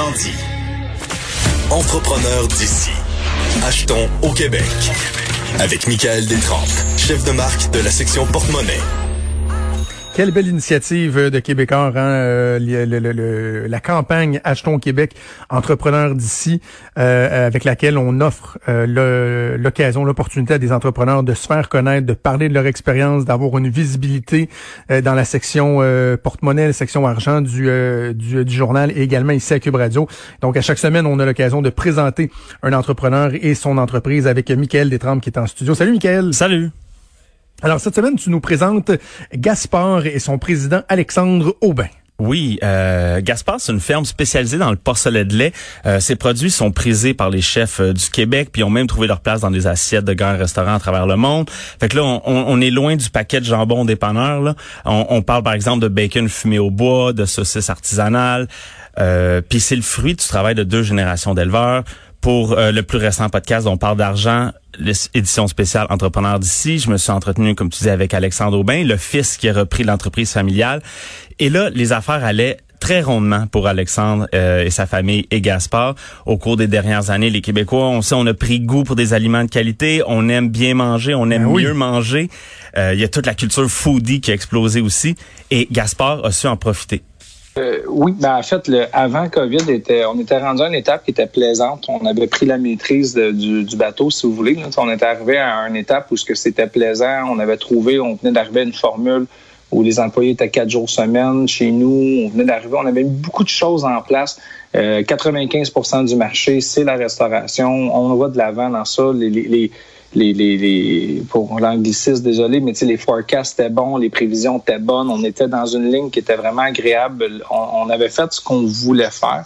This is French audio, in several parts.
Autrement entrepreneur d'ici. Achetons au Québec. Avec Michael Détrempe, chef de marque de la section porte-monnaie. Quelle belle initiative de Québécois, hein, euh, la campagne Achetons Québec, entrepreneurs d'ici, euh, avec laquelle on offre euh, l'occasion, l'opportunité à des entrepreneurs de se faire connaître, de parler de leur expérience, d'avoir une visibilité dans la section porte-monnaie, la section argent du, du, du, journal et également ici à Cube Radio. Donc à chaque semaine, on a l'occasion de présenter un entrepreneur et son entreprise avec Michael Détrempe qui est en studio. Salut Michael. Salut. Alors, cette semaine, tu nous présentes Gaspard et son président Alexandre Aubin. Oui, euh, Gaspard, c'est une ferme spécialisée dans le porcelet de lait. Euh, ses produits sont prisés par les chefs euh, du Québec, puis ont même trouvé leur place dans des assiettes de grands restaurants à travers le monde. Fait que là, on, est loin du paquet de jambon dépanneur. Là. On, on, parle par exemple de bacon fumé au bois, de saucisses artisanales. Euh, puis c'est le fruit du travail de deux générations d'éleveurs pour euh, le plus récent podcast on parle d'argent, l'édition spéciale Entrepreneur d'ici. Je me suis entretenu, comme tu dis, avec Alexandre Aubin, le fils qui a repris l'entreprise familiale. Et là, les affaires allaient très rondement pour Alexandre euh, et sa famille et Gaspard. Au cours des dernières années, les Québécois, on sait, on a pris goût pour des aliments de qualité, on aime bien manger, on aime ben mieux manger. Euh, il y a toute la culture foodie qui a explosé aussi et Gaspard a su en profiter. Euh, oui, ben en fait, le, avant COVID, était, on était rendu à une étape qui était plaisante. On avait pris la maîtrise du, bateau, si vous voulez. On était arrivé à une étape où ce que c'était plaisant. On avait trouvé, on venait d'arriver à une formule où les employés étaient quatre jours semaine chez nous. On venait d'arriver, on avait beaucoup de choses en place. 95% euh, du marché, c'est la restauration. On va de l'avant dans ça. les, les, les, les pour l'anglicisme, désolé, mais les forecasts étaient bons, les prévisions étaient bonnes. On était dans une ligne qui était vraiment agréable. On avait fait ce qu'on voulait faire.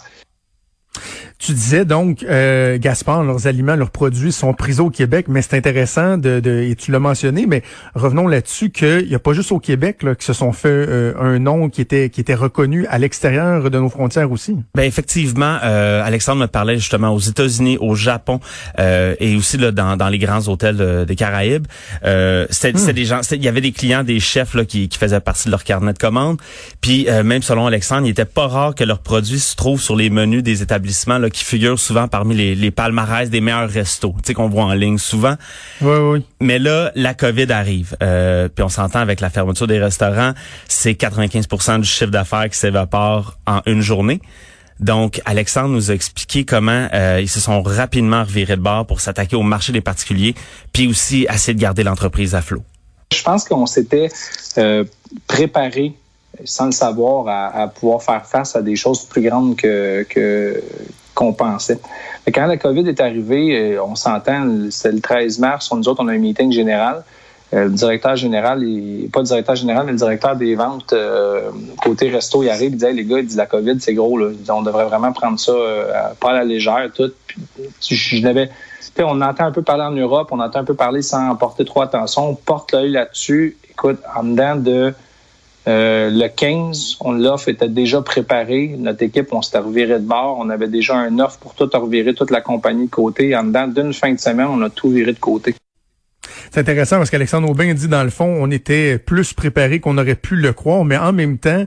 Tu disais donc, euh, Gaspard, leurs aliments, leurs produits sont pris au Québec, mais c'est intéressant de, de, et tu l'as mentionné, mais revenons là-dessus qu'il n'y a pas juste au Québec là, que se sont fait euh, un nom qui était qui était reconnu à l'extérieur de nos frontières aussi. Ben effectivement, euh, Alexandre me parlait justement aux États-Unis, au Japon euh, et aussi là dans, dans les grands hôtels des Caraïbes. c'était hmm. des gens, il y avait des clients, des chefs là qui, qui faisaient partie de leur carnet de commandes. Puis même selon Alexandre, il était pas rare que leurs produits se trouvent sur les menus des établissements qui figurent souvent parmi les, les palmarès des meilleurs restos, tu sais qu'on voit en ligne souvent. Oui, oui. Mais là, la COVID arrive, euh, puis on s'entend avec la fermeture des restaurants, c'est 95% du chiffre d'affaires qui s'évapore en une journée. Donc, Alexandre nous a expliqué comment euh, ils se sont rapidement revirés de bord pour s'attaquer au marché des particuliers, puis aussi essayer de garder l'entreprise à flot. Je pense qu'on s'était euh, préparé sans le savoir à, à, pouvoir faire face à des choses plus grandes que, que qu'on pensait. quand la COVID est arrivée, euh, on s'entend, c'est le 13 mars, nous autres, on a un meeting général. Euh, le directeur général, pas le directeur général, mais le directeur des ventes euh, côté resto, il arrive, il dit les gars, il dit la COVID, c'est gros, là. on devrait vraiment prendre ça pas à la légère, tout. je, n'avais on entend un peu parler en Europe, on entend un peu parler sans porter trop attention, on porte l'œil là-dessus. Écoute, en dedans de euh, le 15, on l'offre était déjà préparé. Notre équipe, on s'était reviré de bord. On avait déjà un offre pour tout revirer, toute la compagnie de côté. En dedans d'une fin de semaine, on a tout viré de côté. C'est intéressant parce qu'Alexandre Aubin dit, dans le fond, on était plus préparé qu'on aurait pu le croire, mais en même temps,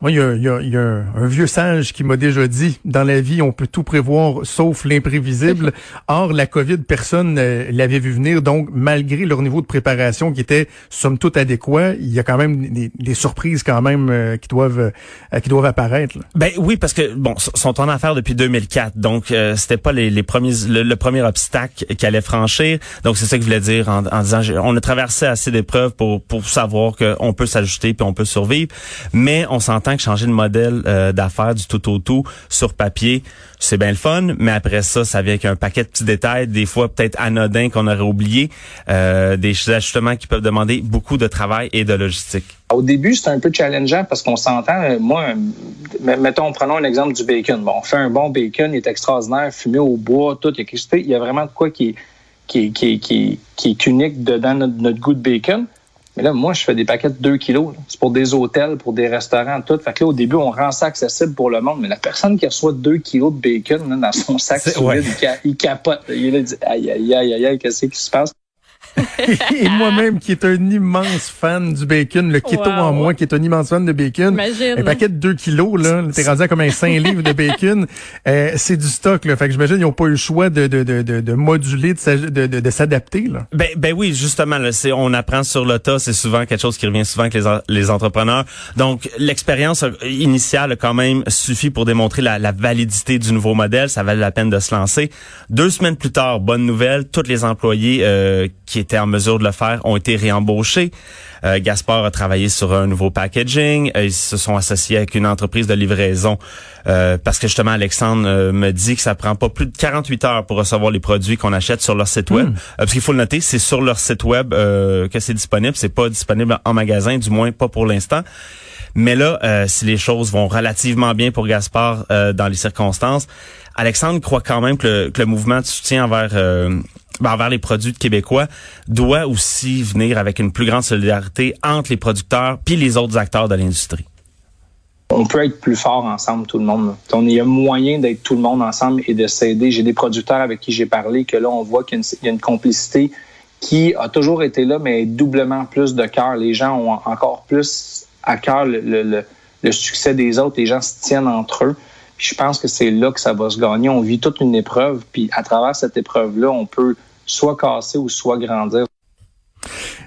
moi, il y a, un, vieux sage qui m'a déjà dit, dans la vie, on peut tout prévoir sauf l'imprévisible. Or, la COVID, personne ne l'avait vu venir. Donc, malgré leur niveau de préparation qui était somme toute adéquat, il y a quand même des, surprises quand même euh, qui doivent euh, qui doivent apparaître. Ben oui, parce que bon, sont en affaires depuis 2004, donc euh, c'était pas les, premiers le, premier obstacle qu'ils allaient franchir. Donc c'est ça que je voulais dire en, en disant, on a traversé assez d'épreuves pour pour savoir qu'on peut s'ajuster puis on peut survivre, mais on s'entend que changer de modèle euh, d'affaires du tout au tout sur papier, c'est bien le fun, mais après ça, ça vient avec un paquet de petits détails, des fois peut-être anodins qu'on aurait oublié, euh, des ajustements qui peuvent demander beaucoup de travail et de logistique. Au début, c'est un peu challengeant parce qu'on s'entend. Euh, moi, mettons, prenons un exemple du bacon. Bon, on fait un bon bacon, il est extraordinaire, fumé au bois, tout. Il y a, il y a vraiment de quoi qui qui, qui, qui, qui est unique dedans notre, notre goût de bacon. Mais là, moi, je fais des paquets de 2 kilos. C'est pour des hôtels, pour des restaurants, tout. Fait que là, au début, on rend ça accessible pour le monde. Mais la personne qui reçoit 2 kilos de bacon dans son sac il, capote. Il dit, aïe, aïe, aïe, aïe, aïe, qu'est-ce qui se passe? Et moi-même, qui est un immense fan du bacon, le keto en moi, qui est un immense fan de bacon. Imagine. Un paquet de 2 kilos, là. T'es rendu à comme un 5 livres de bacon. Euh, c'est du stock, là. Fait que j'imagine qu'ils n'ont pas eu le choix de, de, de, de, de moduler, de, de, de, de s'adapter, là. Ben, ben oui, justement, là, c'est, on apprend sur le tas. C'est souvent quelque chose qui revient souvent avec les, les entrepreneurs. Donc, l'expérience initiale a quand même suffi pour démontrer la, la validité du nouveau modèle. Ça valait la peine de se lancer. Deux semaines plus tard, bonne nouvelle, tous les employés euh, qui étaient en mesure de le faire ont été réembauchés. Euh, Gaspard a travaillé sur un nouveau packaging. Euh, ils se sont associés avec une entreprise de livraison euh, parce que justement Alexandre euh, me dit que ça prend pas plus de 48 heures pour recevoir les produits qu'on achète sur leur site web. Hmm. parce qu'il faut le noter, c'est sur leur site web que c'est disponible. C'est pas disponible en magasin, du moins pas pour l'instant. Mais là, si les choses vont relativement bien pour Gaspard dans les circonstances, Alexandre croit quand même que le, que le mouvement de soutien envers envers les produits québécois doit aussi venir avec une plus grande solidarité entre les producteurs puis les autres acteurs de l'industrie. On peut être plus fort ensemble, tout le monde. Il y a moyen d'être tout le monde ensemble et de s'aider. J'ai des producteurs avec qui j'ai parlé que là, on voit qu'il y, a une complicité qui a toujours été là, mais doublement plus de cœur. Les gens ont encore plus à cœur le, le, le, succès des autres. Les gens se tiennent entre eux. Puis je pense que c'est là que ça va se gagner. On vit toute une épreuve, puis à travers cette épreuve-là, on peut soit casser ou soit grandir.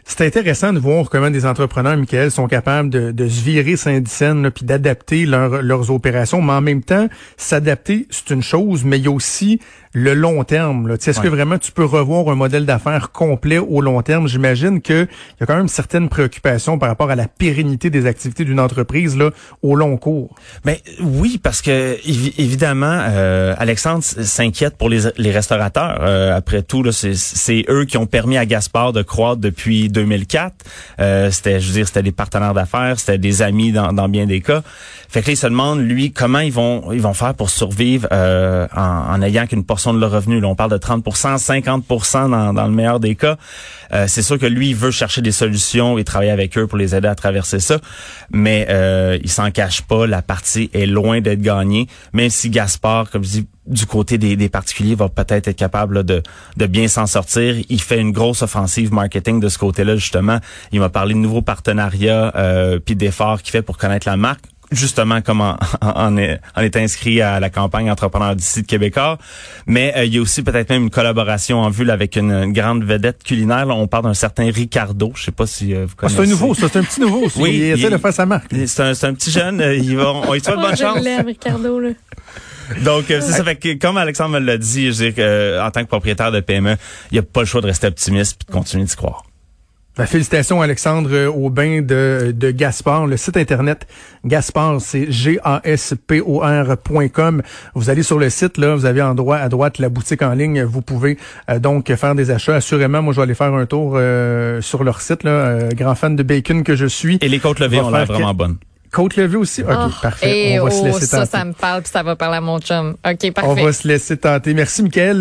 C'est intéressant de voir comment des entrepreneurs, Michael, sont capables de, de se virer Saint-Dicenne puis d'adapter leurs opérations, mais en même temps, s'adapter, c'est une chose, mais il y a aussi le long terme. Est-ce que vraiment tu peux revoir un modèle d'affaires complet au long terme? J'imagine qu'il y a quand même certaines préoccupations par rapport à la pérennité des activités d'une entreprise là, au long cours. Ben oui, parce que évidemment, euh, Alexandre s'inquiète pour les, les restaurateurs. Euh, après tout, c'est eux qui ont permis à Gaspard de croître depuis 2004. Euh, c'était, je veux dire, c'était des partenaires d'affaires, c'était des amis dans, dans, bien des cas. Fait que là, il se demande, lui, comment ils vont ils vont faire pour survivre en, en ayant qu'une portion de leur revenu. Là, on parle de 30% 50 dans, dans le meilleur des cas. Euh, c'est sûr que lui, il veut chercher des solutions et travailler avec eux pour les aider à traverser ça. Mais euh, il s'en cache pas, la partie est loin d'être gagnée. Même si Gaspard, comme je dis, du côté des, particuliers, va peut-être être capable de, de bien s'en sortir. Il fait une grosse offensive marketing de ce côté-là, justement. Il m'a parlé de nouveaux partenariats euh, puis d'efforts qu'il fait pour connaître la marque justement comme on, est, est, inscrit à la campagne Entrepreneur d'ici de Québécois. Mais euh, il y a aussi peut-être même une collaboration en vue avec une, grande vedette culinaire. on parle d'un certain Ricardo. Je sais pas si euh, vous connaissez. Ah, c'est un nouveau, c'est un petit nouveau. Oui, il, essaie de faire sa marque. C'est un, un, petit jeune. Euh, il va, on, il souhaite bonne chance. Ricardo, là. Donc, c'est ça. Fait que, comme Alexandre me l'a dit, je dis en tant que propriétaire de PME, il n'y a pas le choix de rester optimiste et de continuer d'y croire. Ben, félicitations Alexandre Aubin de, de Gaspard. Le site internet Gaspard, c'est G-A-S-P-O-R.com. Vous allez sur le site, là, vous avez en droit à droite la boutique en ligne. Vous pouvez euh, donc faire des achats. Assurément, moi je vais aller faire un tour euh, sur leur site. Là, euh, grand fan de bacon que je suis. Et les côtes levées ont l'air vraiment bonnes. Côte levée aussi? OK, oh, parfait. On va se laisser ça, ça me parle, puis ça va parler à mon chum. OK, parfait. On va se laisser tenter. Merci, Michael.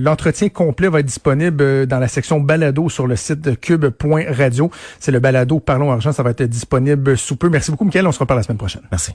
L'entretien complet va être disponible euh, dans la section balado sur le site cube.radio. C'est le balado Parlons Argent. Ça va être disponible sous peu. Merci beaucoup, Michael. On se reparle la semaine prochaine. Merci.